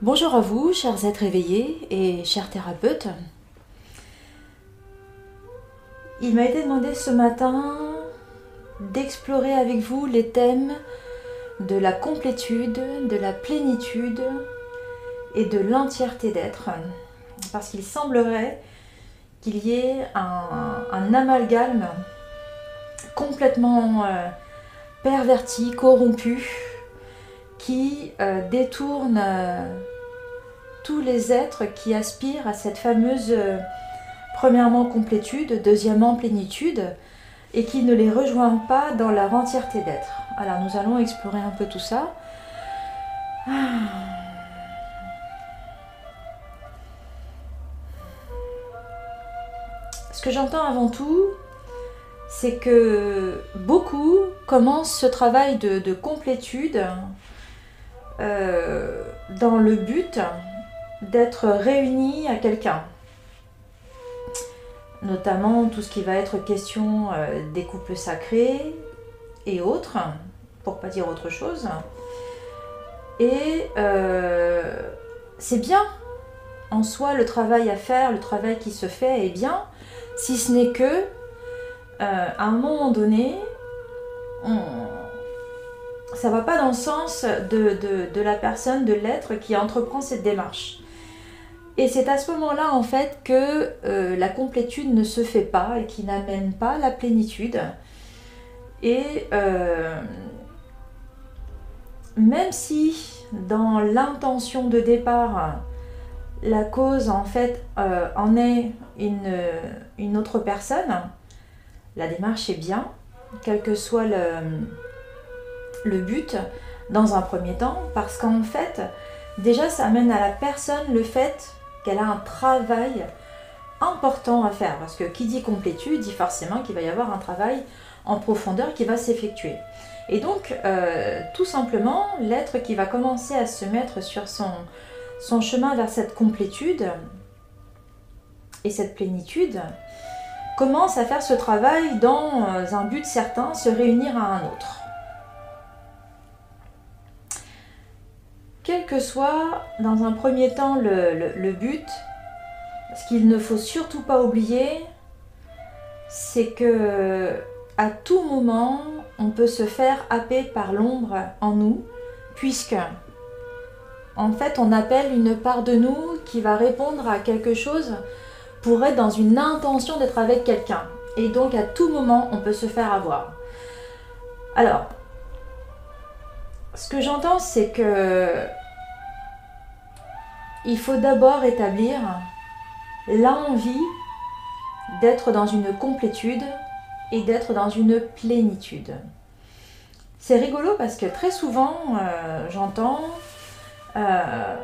Bonjour à vous, chers êtres éveillés et chers thérapeutes. Il m'a été demandé ce matin d'explorer avec vous les thèmes de la complétude, de la plénitude et de l'entièreté d'être. Parce qu'il semblerait qu'il y ait un, amalgame complètement euh, perverti, corrompu, qui euh, détourne euh, tous les êtres qui aspirent à cette fameuse, premièrement, complétude, deuxièmement, plénitude, et qui ne les rejoignent pas dans leur entièreté d'être. Alors nous allons explorer un peu tout ça. Ce que j'entends avant tout, c'est que beaucoup commencent ce travail de, complétude euh, dans le but d'être réunis à quelqu'un. Notamment tout ce qui va être question euh, des couples sacrés et autres, pour pas dire autre chose. Et euh, c'est bien en soi le travail à faire, le travail qui se fait est bien, si ce n'est que à un moment donné, ça va pas dans le sens de, la personne, de l'être qui entreprend cette démarche. Et c'est à ce moment-là, en fait, que euh, la complétude ne se fait pas et qui n'amène pas la plénitude. Et euh, même si dans l'intention de départ, la cause en fait en est une, une autre personne, la démarche est bien, quel que soit le, but, dans un premier temps, parce qu'en fait, déjà, ça amène à la personne le fait qu'elle a un travail important à faire. Parce que qui dit complétude dit forcément qu'il va y avoir un travail en profondeur qui va s'effectuer. Et donc, euh, tout simplement, l'être qui va commencer à se mettre sur son, son chemin vers cette complétude et cette plénitude, commence à faire ce travail dans euh, un but certain, se réunir à un autre. Quel que soit dans un premier temps le, but, ce qu'il ne faut surtout pas oublier, c'est que à tout moment, on peut se faire happer par l'ombre en nous, puisque en fait, on appelle une part de nous qui va répondre à quelque chose pour être dans une intention d'être avec quelqu'un. Et donc à tout moment, on peut se faire avoir. Alors, ce que j'entends, c'est que il faut d'abord établir l'envie d'être dans une complétude et d'être dans une plénitude. C'est rigolo parce que très souvent, euh, j'entends euh,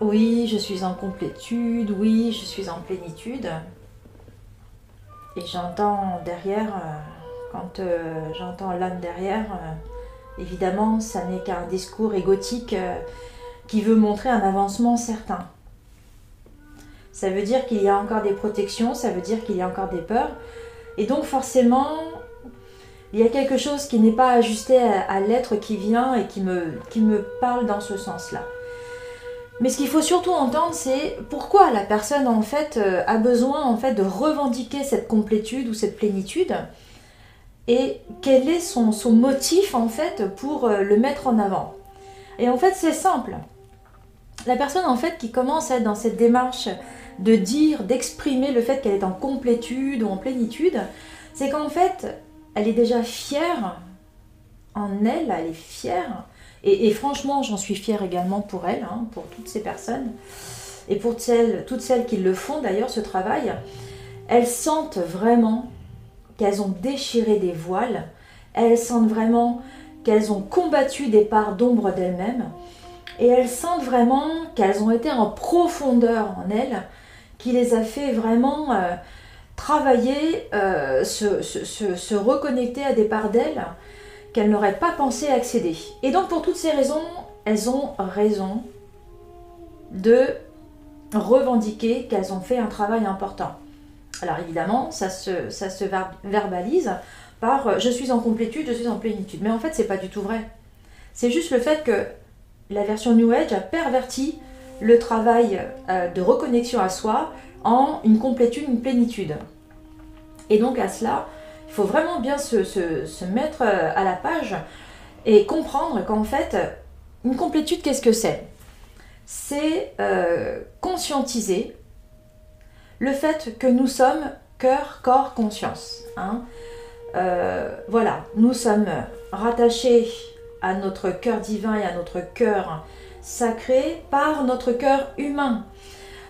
oui, je suis en complétude, oui, je suis en plénitude. Et j'entends derrière, euh, quand j'entends l'âme derrière, évidemment, ça n'est qu'un discours égotique qui veut montrer un avancement certain. Ça veut dire qu'il y a encore des protections, ça veut dire qu'il y a encore des peurs. Et donc forcément, il y a quelque chose qui n'est pas ajusté à, l'être qui vient et qui me, parle dans ce sens-là. Mais ce qu'il faut surtout entendre, c'est pourquoi la personne en fait euh, a besoin en fait de revendiquer cette complétude ou cette plénitude et quel est son, son motif en fait pour euh, le mettre en avant. Et en fait, c'est simple. La personne en fait qui commence à être dans cette démarche de dire, d'exprimer le fait qu'elle est en complétude ou en plénitude, c'est qu'en fait, elle est déjà fière en elle, elle est fière. Et, franchement, j'en suis fière également pour elle, hein, pour toutes ces personnes, et pour toutes celles qui le font d'ailleurs, ce travail. Elles sentent vraiment qu'elles ont déchiré des voiles, elles sentent vraiment qu'elles ont combattu des parts d'ombre d'elles-mêmes, et elles sentent vraiment qu'elles ont été en profondeur en elles, qui les a fait vraiment euh, travailler, euh, se, reconnecter à des parts d'elles qu'elles n'auraient pas pensé accéder. Et donc pour toutes ces raisons, elles ont raison de revendiquer qu'elles ont fait un travail important. Alors évidemment, ça se, ça se verbalise par euh, je suis en complétude, je suis en plénitude. Mais en fait, c'est pas du tout vrai. C'est juste le fait que la version New Age a perverti le travail euh, de reconnexion à soi en une complétude, une plénitude. Et donc à cela, il faut vraiment bien se, mettre euh, à la page et comprendre qu'en fait, une complétude, qu'est-ce que c'est? C'est euh, conscientiser le fait que nous sommes cœur, corps, conscience. Hein. voilà, nous sommes rattachés à notre cœur divin et à notre cœur sacré par notre cœur humain.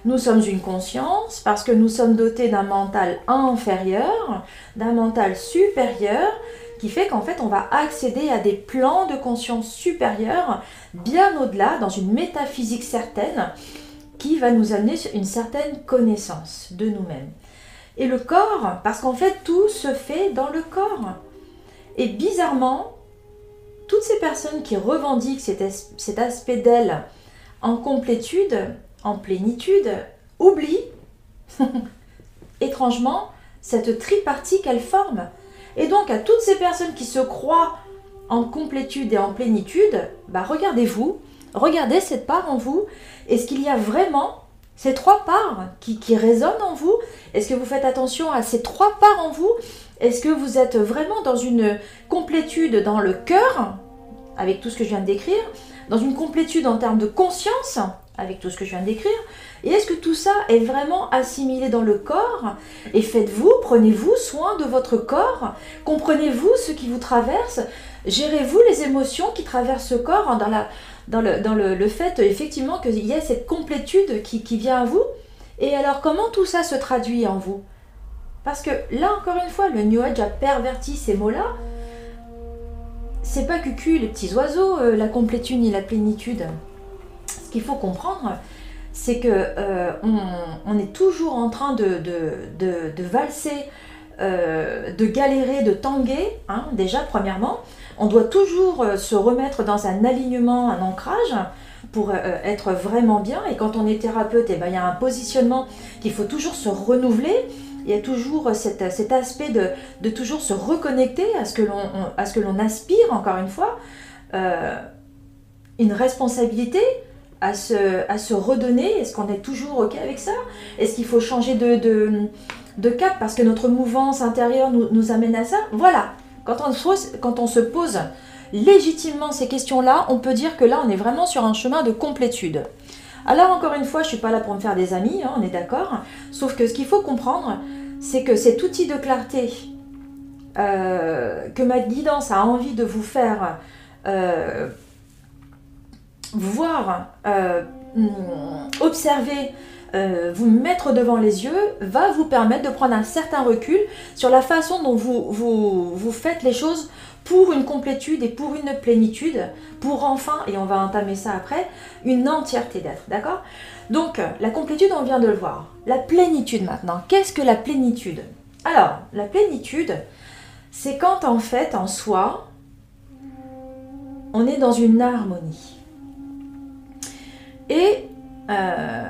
Nous sommes une conscience parce que nous sommes dotés d'un mental inférieur, d'un mental supérieur, qui fait qu'en fait on va accéder à des plans de conscience supérieurs bien au-delà, dans une métaphysique certaine, qui va nous amener une certaine connaissance de nous-mêmes. Et le corps, parce qu'en fait tout se fait dans le corps. Et bizarrement, toutes ces personnes qui revendiquent cet, aspect d'elle en complétude, en plénitude, oublient étrangement cette tripartie qu'elle forme. Et donc à toutes ces personnes qui se croient en complétude et en plénitude, bah regardez-vous, regardez cette part en vous. Est-ce qu'il y a vraiment ces trois parts qui, qui résonnent en vous Est-ce que vous faites attention à ces trois parts en vous? Est-ce que vous êtes vraiment dans une complétude dans le cœur, avec tout ce que je viens de décrire, dans une complétude en termes de conscience, avec tout ce que je viens de décrire, et est-ce que tout ça est vraiment assimilé dans le corps? Et faites-vous, prenez-vous soin de votre corps, comprenez-vous ce qui vous traverse, gérez-vous les émotions qui traversent ce corps dans la dans le, dans le, fait effectivement qu'il y a cette complétude qui, qui vient à vous. Et alors comment tout ça se traduit en vous? Parce que là encore une fois, le New Age a perverti ces mots-là. C'est pas cucu les petits oiseaux, euh, la complétude ni la plénitude. Ce qu'il faut comprendre, c'est que euh, on, est toujours en train de, de, de, valser, euh, de galérer, de tanguer, hein, déjà premièrement. On doit toujours euh, se remettre dans un alignement, un ancrage pour euh, être vraiment bien. Et quand on est thérapeute, eh ben, il y a un positionnement qu'il faut toujours se renouveler. Il y a toujours cet, aspect de, toujours se reconnecter à ce que l'on aspire, encore une fois. Euh, une responsabilité à se, à se redonner. Est-ce qu'on est toujours OK avec ça? Est-ce qu'il faut changer de, de, cap parce que notre mouvance intérieure nous, nous amène à ça? Voilà, quand on, se pose légitimement ces questions-là, on peut dire que là, on est vraiment sur un chemin de complétude. Alors encore une fois, je ne suis pas là pour me faire des amis, hein, on est d'accord. Sauf que ce qu'il faut comprendre, c'est que cet outil de clarté euh, que ma guidance a envie de vous faire euh, voir, euh, observer, euh, vous mettre devant les yeux va vous permettre de prendre un certain recul sur la façon dont vous, vous, faites les choses pour une complétude et pour une plénitude, pour enfin, et on va entamer ça après, une entièreté d'être, d'accord? Donc, la complétude, on vient de le voir. La plénitude maintenant, qu'est-ce que la plénitude? Alors, la plénitude, c'est quand en fait, en soi, on est dans une harmonie. Et euh,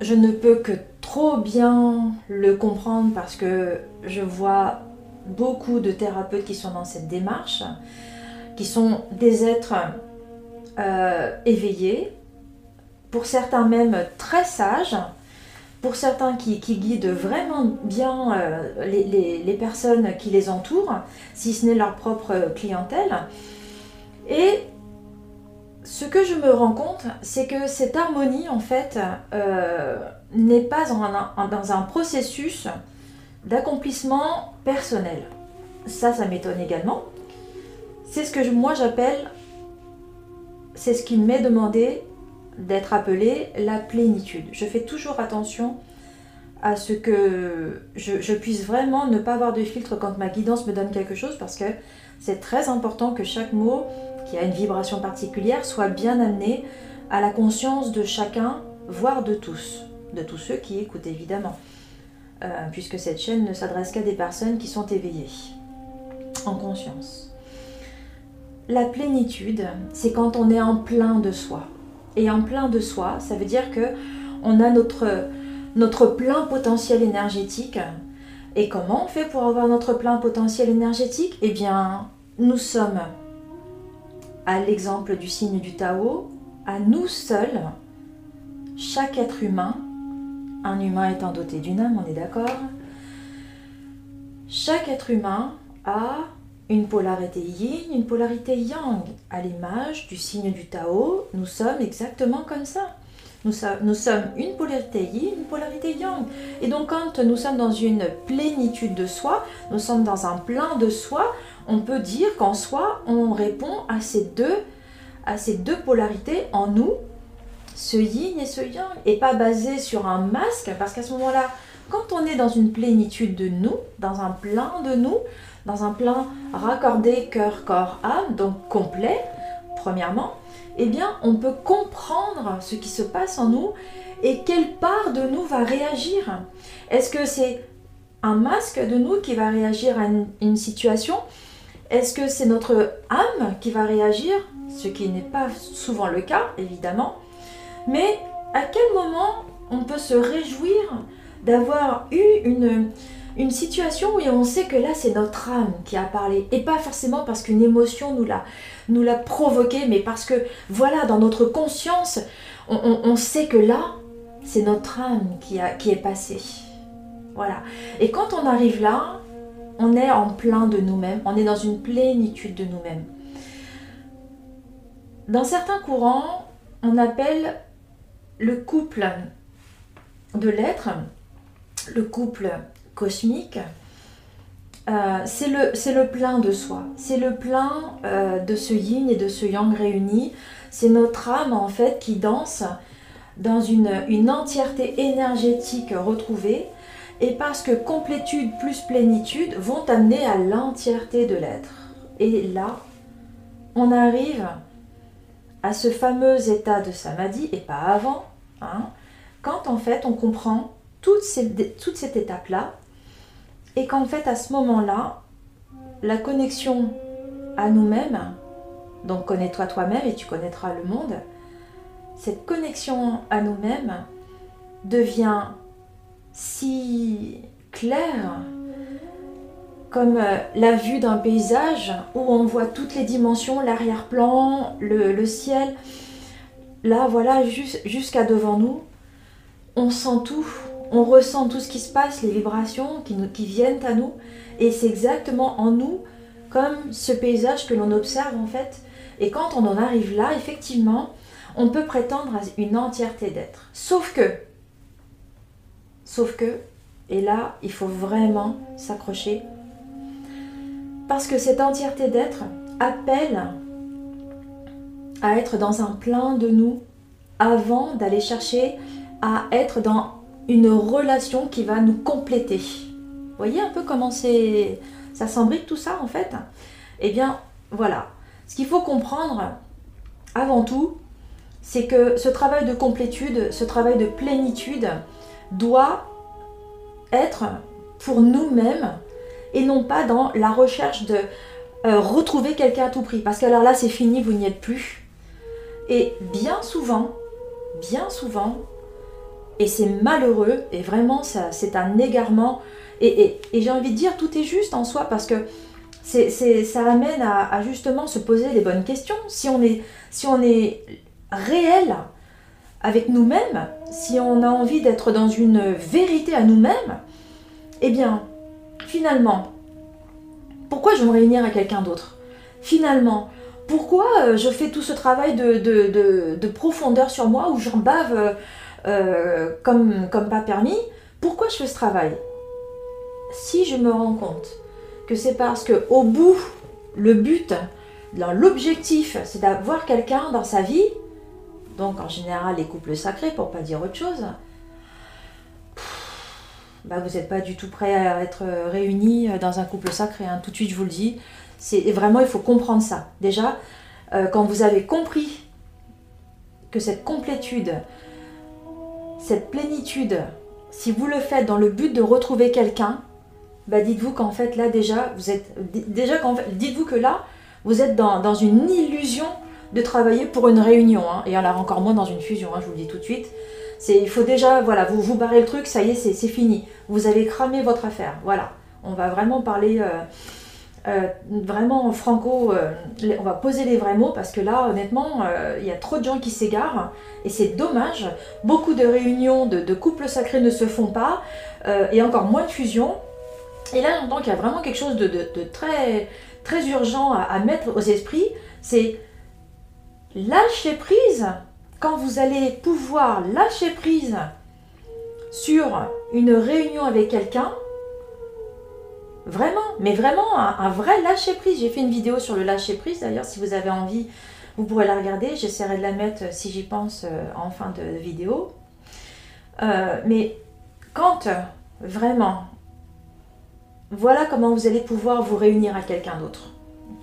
je ne peux que trop bien le comprendre parce que je vois beaucoup de thérapeutes qui sont dans cette démarche, qui sont des êtres euh, éveillés, pour certains même très sages, pour certains qui, guident vraiment bien euh, les, les, personnes qui les entourent, si ce n'est leur propre clientèle. Et ce que je me rends compte, c'est que cette harmonie, en fait, euh, n'est pas dans un processus d'accomplissement personnel. Ça, ça m'étonne également. C'est ce que moi j'appelle, c'est ce qui m'est demandé d'être appelé la plénitude. Je fais toujours attention à ce que je, je, puisse vraiment ne pas avoir de filtre quand ma guidance me donne quelque chose parce que c'est très important que chaque mot qui a une vibration particulière, soit bien amené à la conscience de chacun, voire de tous, de tous ceux qui écoutent évidemment, euh, puisque cette chaîne ne s'adresse qu'à des personnes qui sont éveillées, en conscience. La plénitude, c'est quand on est en plein de soi. Et en plein de soi, ça veut dire que on a notre, notre plein potentiel énergétique. Et comment on fait pour avoir notre plein potentiel énergétique? Eh bien, nous sommes à l'exemple du signe du Tao, à nous seuls, chaque être humain, un humain étant doté d'une âme, on est d'accord Chaque être humain a une polarité yin, une polarité yang. À l'image du signe du Tao, nous sommes exactement comme ça. Nous, sommes une polarité yin, une polarité yang. Et donc quand nous sommes dans une plénitude de soi, nous sommes dans un plein de soi, on peut dire qu'en soi, on répond à ces deux, à ces polarités en nous, ce yin et ce yang, et pas basé sur un masque, parce qu'à ce moment-là, quand on est dans une plénitude de nous, dans un plein de nous, dans un plan raccordé cœur, corps, âme, donc complet, premièrement, eh bien, on peut comprendre ce qui se passe en nous et quelle part de nous va réagir. Est-ce que c'est un masque de nous qui va réagir à une, situation Est-ce que c'est notre âme qui va réagir? Ce qui n'est pas souvent le cas, évidemment. Mais à quel moment on peut se réjouir d'avoir eu une, situation où on sait que là c'est notre âme qui a parlé? Et pas forcément parce qu'une émotion nous l'a nous l'a provoqué mais parce que voilà dans notre conscience on, sait que là c'est notre âme qui a qui est passée. Voilà. Et quand on arrive là on est en plein de nous-mêmes. On est dans une plénitude de nous-mêmes. Dans certains courants on appelle le couple de l'être le couple cosmique, euh, c'est le, le, plein de soi, c'est le plein euh, de ce yin et de ce yang réunis, c'est notre âme en fait qui danse dans une, une entièreté énergétique retrouvée, et parce que complétude plus plénitude vont amener à l'entièreté de l'être. Et là, on arrive à ce fameux état de samadhi, et pas avant, hein, quand en fait on comprend toute, toute cette étape-là, et qu'en fait, à ce moment-là, la connexion à nous-mêmes, donc connais-toi toi-même et tu connaîtras le monde, cette connexion à nous-mêmes devient si claire comme euh, la vue d'un paysage où on voit toutes les dimensions, l'arrière-plan, le, ciel. Là, voilà, jusqu'à devant nous, on sent tout, on ressent tout ce qui se passe, les vibrations qui, qui viennent à nous, et c'est exactement en nous comme ce paysage que l'on observe en fait. Et quand on en arrive là, effectivement, on peut prétendre à une entièreté d'être. Sauf que, sauf que, et là, il faut vraiment s'accrocher, parce que cette entièreté d'être appelle à être dans un plein de nous avant d'aller chercher à être dans une relation qui va nous compléter. Vous voyez un peu comment c'est ça s'embrique tout ça en fait? Eh bien voilà, ce qu'il faut comprendre avant tout, c'est que ce travail de complétude, ce travail de plénitude doit être pour nous-mêmes et non pas dans la recherche de euh, retrouver quelqu'un à tout prix. Parce que alors là, c'est fini, vous n'y êtes plus. Et bien souvent, bien souvent, et c'est malheureux, et vraiment, ça, c'est un égarement. Et, j'ai envie de dire, tout est juste en soi, parce que c'est, ça amène à, justement se poser les bonnes questions. Si on est, si on est réel avec nous-mêmes, si on a envie d'être dans une vérité à nous-mêmes, eh bien, finalement, pourquoi je veux me réunir à quelqu'un d'autre? Finalement, pourquoi euh, je fais tout ce travail de, de profondeur sur moi où j'en bave euh, euh, comme, comme pas permis, pourquoi je fais ce travail? Si je me rends compte que c'est parce que au bout, le but, l'objectif, c'est d'avoir quelqu'un dans sa vie, donc en général les couples sacrés pour pas dire autre chose, bah vous n'êtes pas du tout prêt à être réunis dans un couple sacré. Hein. Tout de suite, je vous le dis. C'est vraiment, il faut comprendre ça. Déjà, euh, quand vous avez compris que cette complétude, cette plénitude, si vous le faites dans le but de retrouver quelqu'un, bah dites-vous qu'en fait là déjà, vous êtes déjà qu'en fait, dites-vous que là, vous êtes dans, une illusion de travailler pour une réunion, hein, et alors encore moins dans une fusion, hein, je vous le dis tout de suite. Il faut déjà, voilà, vous vous barrez le truc, ça y est, c'est, fini. Vous avez cramé votre affaire, voilà. On va vraiment parler euh, euh, vraiment franco, euh, on va poser les vrais mots parce que là, honnêtement, il y a trop de gens qui s'égarent et c'est dommage. Beaucoup de réunions de, couples sacrés ne se font pas et encore moins de fusions. Et là, j'entends qu'il y a vraiment quelque chose de, très, très urgent à mettre aux esprits. C'est lâcher prise. Quand vous allez pouvoir lâcher prise sur une réunion avec quelqu'un, Vraiment, mais vraiment un, vrai lâcher prise. J'ai fait une vidéo sur le lâcher prise d'ailleurs, si vous avez envie, vous pourrez la regarder. J'essaierai de la mettre, euh, si j'y pense, euh, en fin de vidéo. Euh, mais quand vraiment, voilà comment vous allez pouvoir vous réunir à quelqu'un d'autre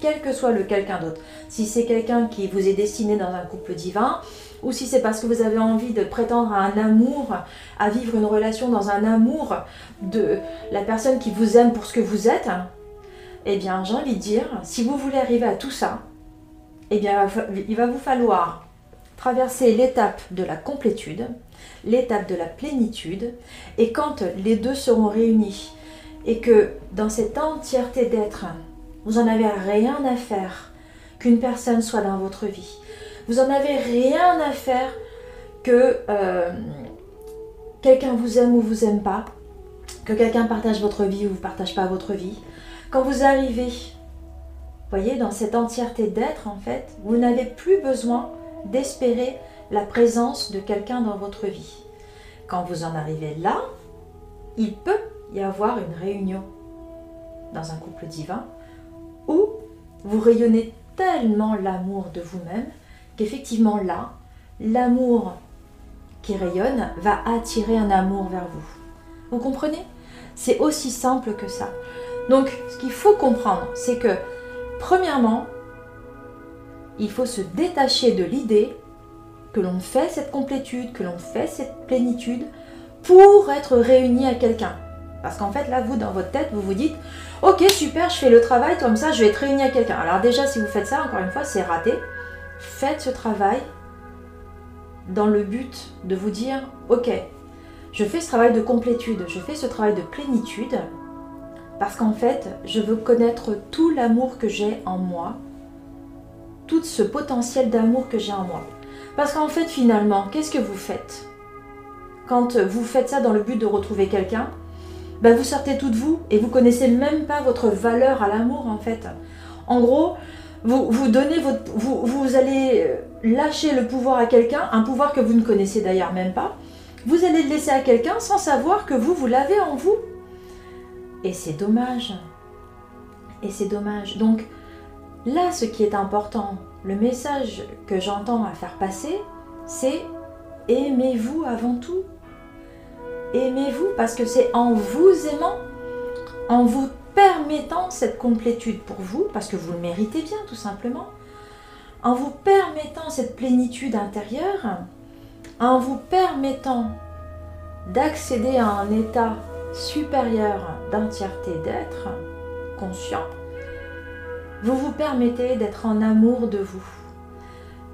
quel que soit le quelqu'un d'autre. Si c'est quelqu'un qui vous est destiné dans un couple divin, ou si c'est parce que vous avez envie de prétendre à un amour, à vivre une relation dans un amour de la personne qui vous aime pour ce que vous êtes, eh bien j'ai envie de dire, si vous voulez arriver à tout ça, eh bien il va vous falloir traverser l'étape de la complétude, l'étape de la plénitude, et quand les deux seront réunis, et que dans cette entièreté d'être, vous en avez rien à faire qu'une personne soit dans votre vie. Vous en avez rien à faire que euh, quelqu'un vous aime ou vous aime pas, que quelqu'un partage votre vie ou vous partage pas votre vie. Quand vous arrivez, voyez, dans cette entièreté d'être, en fait, vous n'avez plus besoin d'espérer la présence de quelqu'un dans votre vie. Quand vous en arrivez là, il peut y avoir une réunion dans un couple divin où vous rayonnez tellement l'amour de vous-même qu'effectivement là, l'amour qui rayonne va attirer un amour vers vous. Vous comprenez? C'est aussi simple que ça. Donc, ce qu'il faut comprendre, c'est que, premièrement, il faut se détacher de l'idée que l'on fait cette complétude, que l'on fait cette plénitude pour être réuni à quelqu'un. Parce qu'en fait, là, vous, dans votre tête, vous vous dites, ok, super, je fais le travail, comme ça, je vais être réuni à quelqu'un. Alors déjà, si vous faites ça, encore une fois, c'est raté. Faites ce travail dans le but de vous dire, ok, je fais ce travail de complétude, je fais ce travail de plénitude, parce qu'en fait, je veux connaître tout l'amour que j'ai en moi, tout ce potentiel d'amour que j'ai en moi. Parce qu'en fait, finalement, qu'est-ce que vous faites? Quand vous faites ça dans le but de retrouver quelqu'un, ben, vous sortez tout de vous et vous connaissez même pas votre valeur à l'amour en fait. En gros, vous, vous donnez votre, vous, vous allez euh, lâcher le pouvoir à quelqu'un, un pouvoir que vous ne connaissez d'ailleurs même pas. Vous allez le laisser à quelqu'un sans savoir que vous, vous l'avez en vous. Et c'est dommage. Et c'est dommage. Donc là, ce qui est important, le message que j'entends à faire passer, c'est aimez-vous avant tout aimez-vous parce que c'est en vous aimant, en vous permettant cette complétude pour vous, parce que vous le méritez bien tout simplement, en vous permettant cette plénitude intérieure, en vous permettant d'accéder à un état supérieur d'entièreté d'être conscient, vous vous permettez d'être en amour de vous.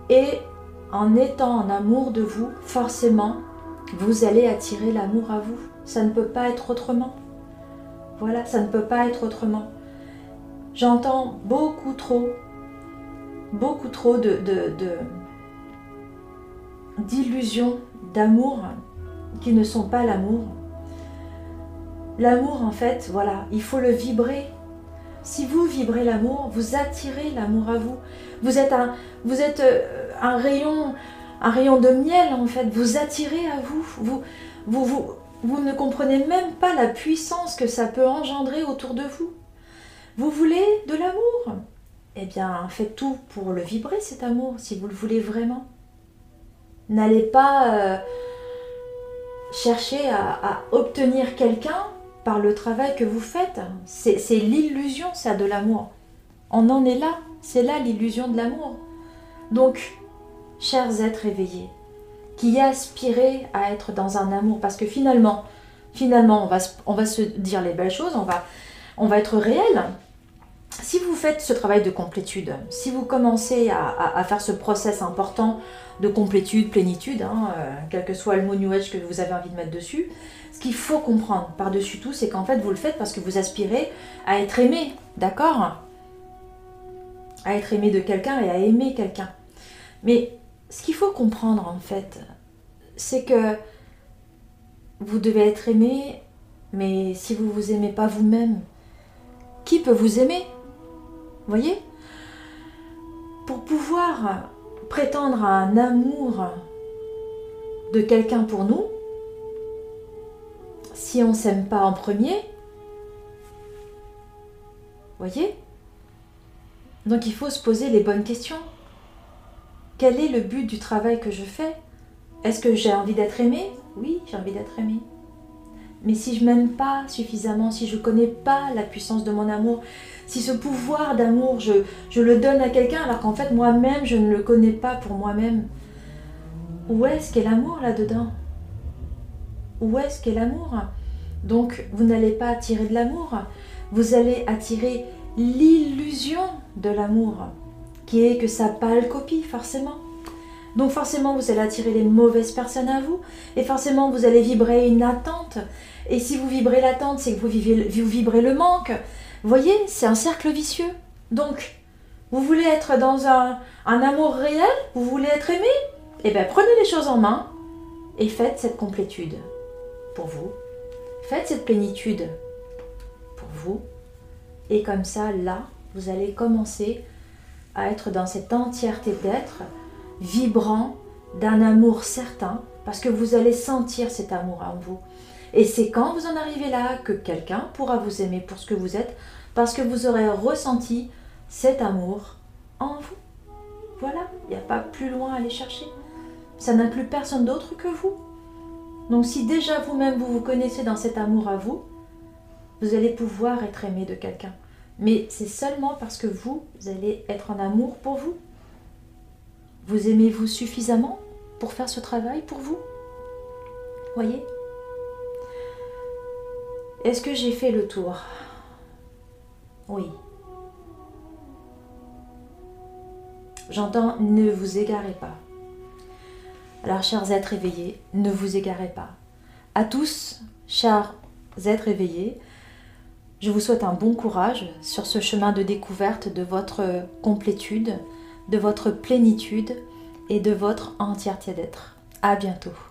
Et en étant en amour de vous, forcément, vous allez attirer l'amour à vous. Ça ne peut pas être autrement. Voilà, ça ne peut pas être autrement. J'entends beaucoup trop, beaucoup trop de, d'illusions d'amour qui ne sont pas l'amour. L'amour, en fait, voilà, il faut le vibrer. Si vous vibrez l'amour, vous attirez l'amour à vous. Vous êtes un, vous êtes euh, un rayon un rayon de miel en fait, vous attirez à vous. Vous, vous, vous, vous ne comprenez même pas la puissance que ça peut engendrer autour de vous. Vous voulez de l'amour? Eh bien, faites tout pour le vibrer cet amour, si vous le voulez vraiment. N'allez pas euh, chercher à, obtenir quelqu'un par le travail que vous faites. C'est l'illusion, ça, de l'amour. On en est là. C'est là l'illusion de l'amour. Donc, chers êtres éveillés, qui aspirez à être dans un amour, parce que finalement, finalement, on va, se dire les belles choses, on va, on va être réel. si vous faites ce travail de complétude, si vous commencez à, faire ce process important de complétude, plénitude, hein, euh, quel que soit le mot New Age que vous avez envie de mettre dessus, ce qu'il faut comprendre par-dessus tout, c'est qu'en fait, vous le faites parce que vous aspirez à être aimé, d'accord? À être aimé de quelqu'un et à aimer quelqu'un. Mais ce qu'il faut comprendre, en fait, c'est que vous devez être aimé, mais si vous vous aimez pas vous-même, qui peut vous aimer? Voyez? Pour pouvoir prétendre à un amour de quelqu'un pour nous, si on ne s'aime pas en premier, voyez? Donc il faut se poser les bonnes questions. Quel est le but du travail que je fais? Est-ce que j'ai envie d'être aimé Oui, j'ai envie d'être aimé. Mais si je m'aime pas suffisamment, si je ne connais pas la puissance de mon amour, si ce pouvoir d'amour, je, je, le donne à quelqu'un alors qu'en fait moi-même, je ne le connais pas pour moi-même, où est-ce qu'est l'amour là-dedans Où est-ce qu'est l'amour? Donc vous n'allez pas attirer de l'amour, vous allez attirer l'illusion de l'amour, qui est que sa pâle copie forcément. Donc forcément, vous allez attirer les mauvaises personnes à vous, et forcément, vous allez vibrer une attente. Et si vous vibrez l'attente, c'est que vous, vous vibrez le manque. Vous voyez, c'est un cercle vicieux. Donc, vous voulez être dans un, amour réel Vous voulez être aimé Eh bien, prenez les choses en main et faites cette complétude pour vous. Faites cette plénitude pour vous. Et comme ça, là, vous allez commencer à être dans cette entièreté d'être vibrant d'un amour certain, parce que vous allez sentir cet amour en vous. Et c'est quand vous en arrivez là que quelqu'un pourra vous aimer pour ce que vous êtes, parce que vous aurez ressenti cet amour en vous. Voilà, il n'y a pas plus loin à aller chercher. Ça n'inclut personne d'autre que vous. Donc si déjà vous-même vous vous connaissez dans cet amour à vous, vous allez pouvoir être aimé de quelqu'un. Mais c'est seulement parce que vous, allez être en amour pour vous. Vous aimez-vous suffisamment pour faire ce travail pour vous? Voyez? Est-ce que j'ai fait le tour? Oui. J'entends ne vous égarez pas. Alors, chers êtres éveillés, ne vous égarez pas. À tous, chers êtres éveillés, je vous souhaite un bon courage sur ce chemin de découverte de votre complétude, de votre plénitude et de votre entièreté d'être. À bientôt.